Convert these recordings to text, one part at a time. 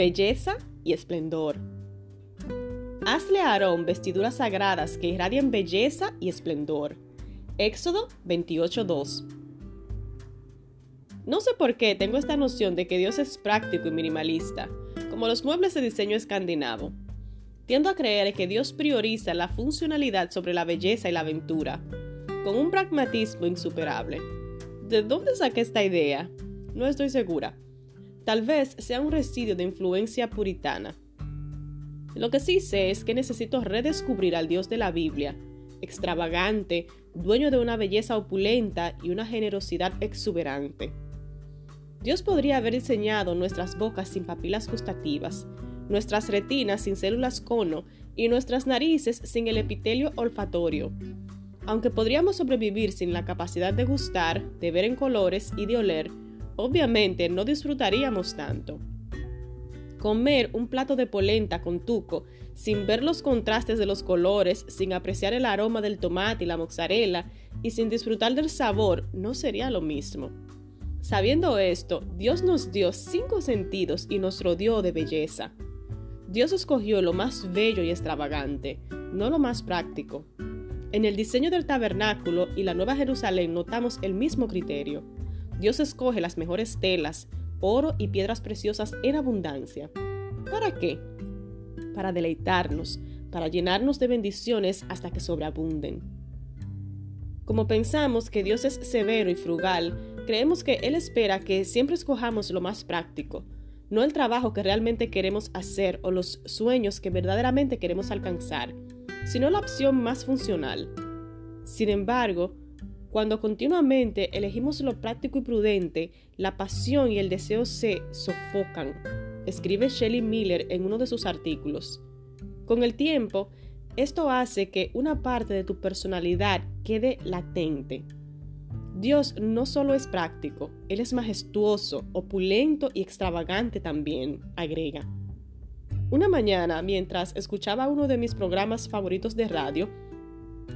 belleza y esplendor. Hazle a Aarón vestiduras sagradas que irradian belleza y esplendor. Éxodo 28.2. No sé por qué tengo esta noción de que Dios es práctico y minimalista, como los muebles de diseño escandinavo. Tiendo a creer que Dios prioriza la funcionalidad sobre la belleza y la aventura, con un pragmatismo insuperable. ¿De dónde saqué esta idea? No estoy segura. Tal vez sea un residuo de influencia puritana. Lo que sí sé es que necesito redescubrir al Dios de la Biblia, extravagante, dueño de una belleza opulenta y una generosidad exuberante. Dios podría haber diseñado nuestras bocas sin papilas gustativas, nuestras retinas sin células cono y nuestras narices sin el epitelio olfatorio. Aunque podríamos sobrevivir sin la capacidad de gustar, de ver en colores y de oler, obviamente no disfrutaríamos tanto. Comer un plato de polenta con tuco sin ver los contrastes de los colores, sin apreciar el aroma del tomate y la mozzarella y sin disfrutar del sabor no sería lo mismo. Sabiendo esto, Dios nos dio cinco sentidos y nos rodeó de belleza. Dios escogió lo más bello y extravagante, no lo más práctico. En el diseño del tabernáculo y la Nueva Jerusalén notamos el mismo criterio. Dios escoge las mejores telas, oro y piedras preciosas en abundancia. ¿Para qué? Para deleitarnos, para llenarnos de bendiciones hasta que sobreabunden. Como pensamos que Dios es severo y frugal, creemos que Él espera que siempre escojamos lo más práctico, no el trabajo que realmente queremos hacer o los sueños que verdaderamente queremos alcanzar, sino la opción más funcional. Sin embargo, cuando continuamente elegimos lo práctico y prudente, la pasión y el deseo se sofocan, escribe Shelley Miller en uno de sus artículos. Con el tiempo, esto hace que una parte de tu personalidad quede latente. Dios no solo es práctico, Él es majestuoso, opulento y extravagante también, agrega. Una mañana, mientras escuchaba uno de mis programas favoritos de radio,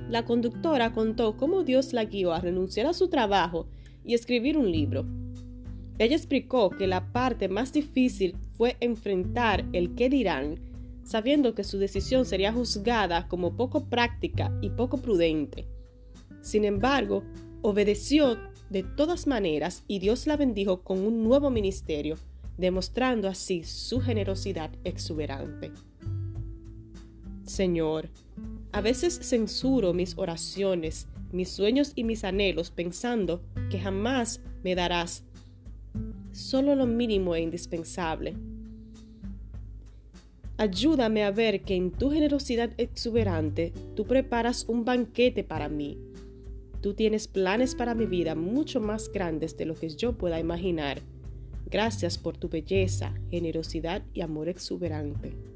la conductora contó cómo Dios la guió a renunciar a su trabajo y escribir un libro. Ella explicó que la parte más difícil fue enfrentar el qué dirán, sabiendo que su decisión sería juzgada como poco práctica y poco prudente. Sin embargo, obedeció de todas maneras y Dios la bendijo con un nuevo ministerio, demostrando así su generosidad exuberante. Señor, a veces censuro mis oraciones, mis sueños y mis anhelos pensando que jamás me darás solo lo mínimo e indispensable. Ayúdame a ver que en tu generosidad exuberante tú preparas un banquete para mí. Tú tienes planes para mi vida mucho más grandes de lo que yo pueda imaginar. Gracias por tu belleza, generosidad y amor exuberante.